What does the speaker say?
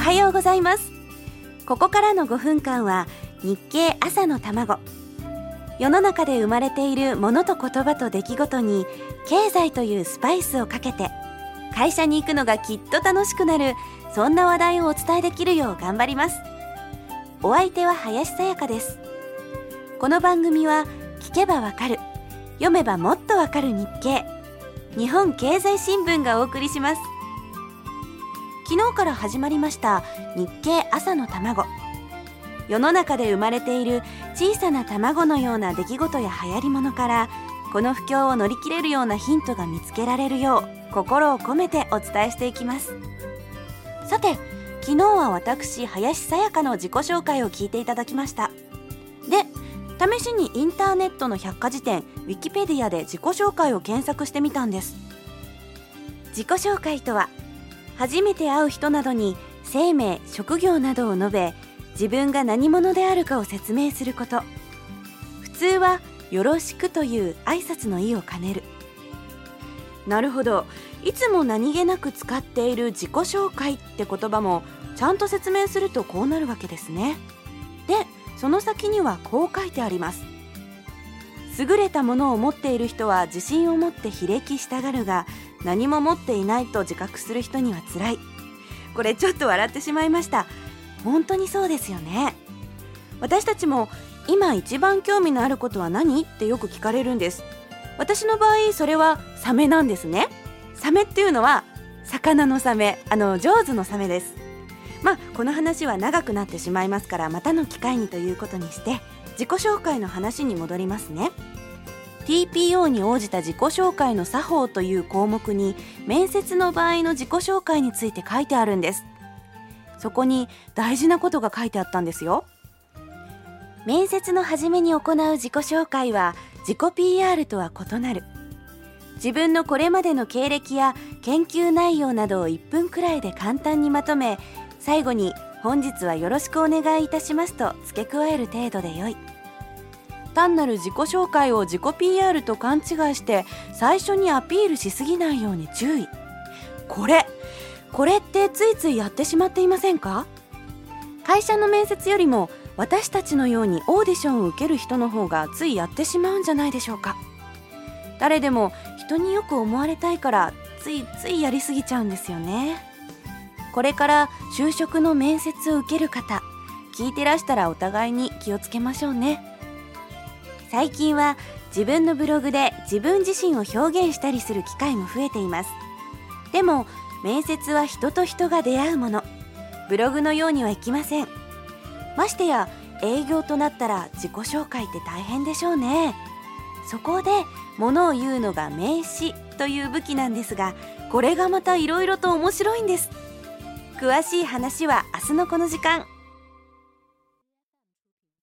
はようございます。ここからの5分間は日経朝の卵。世の中で生まれているものと言葉と出来事に経済というスパイスをかけて会社に行くのがきっと楽しくなるそんな話題をお伝えできるよう頑張ります。お相手は林さやかです。この番組は聞けばわかる読めばもっとわかる日経日本経済新聞がお送りします。昨日から始まりました日経朝の卵。世の中で生まれている小さな卵のような出来事や流行り物からこの不況を乗り切れるようなヒントが見つけられるよう心を込めてお伝えしていきます。さて昨日は私林さやかの自己紹介を聞いていただきました。で試しにインターネットの百科事典ウィキペディアで自己紹介を検索してみたんです。自己紹介とは初めて会う人などに生命職業などを述べ自分が何者であるかを説明すること。普通は「よろしく」という挨拶の意を兼ねる。なるほど。いつも何気なく使っている自己紹介って言葉もちゃんと説明するとこうなるわけですね。でその先にはこう書いてあります。優れたものを持っている人は自信を持って非歴したがるが何も持っていないと自覚する人には辛い。これちょっと笑ってしまいました。本当にそうですよね。私たちも今一番興味のあることは何ってよく聞かれるんです。私の場合それはサメなんですね。サメっていうのは魚のサメあの上手のサメです。まあこの話は長くなってしまいますからまたの機会にということにして自己紹介の話に戻りますね。TPO に応じた自己紹介の作法という項目に面接の場合の自己紹介について書いてあるんです。そこに大事なことが書いてあったんですよ。面接の初めに行う自己紹介は自己 PR とは異なる。自分のこれまでの経歴や研究内容などを1分くらいで簡単にまとめ最後に「本日はよろしくお願いいたします」と付け加える程度でよい。単なる自己紹介を自己 PR と勘違いして最初にアピールしすぎないように注意。これこれってついついやってしまっていませんか？会社の面接よりも私たちのようにオーディションを受ける人の方がついやってしまうんじゃないでしょうか？誰でも人によく思われたいからついついやりすぎちゃうんですよね。これから就職の面接を受ける方聞いてらしたらお互いに気をつけましょうね。最近は自分のブログで自分自身を表現したりする機会も増えています。でも面接は人と人が出会うもの。ブログのようにはいきません。ましてや営業となったら自己紹介って大変でしょうね。そこで物を言うのが名詞という武器なんですがこれがまた色々と面白いんです。詳しい話は明日のこの時間。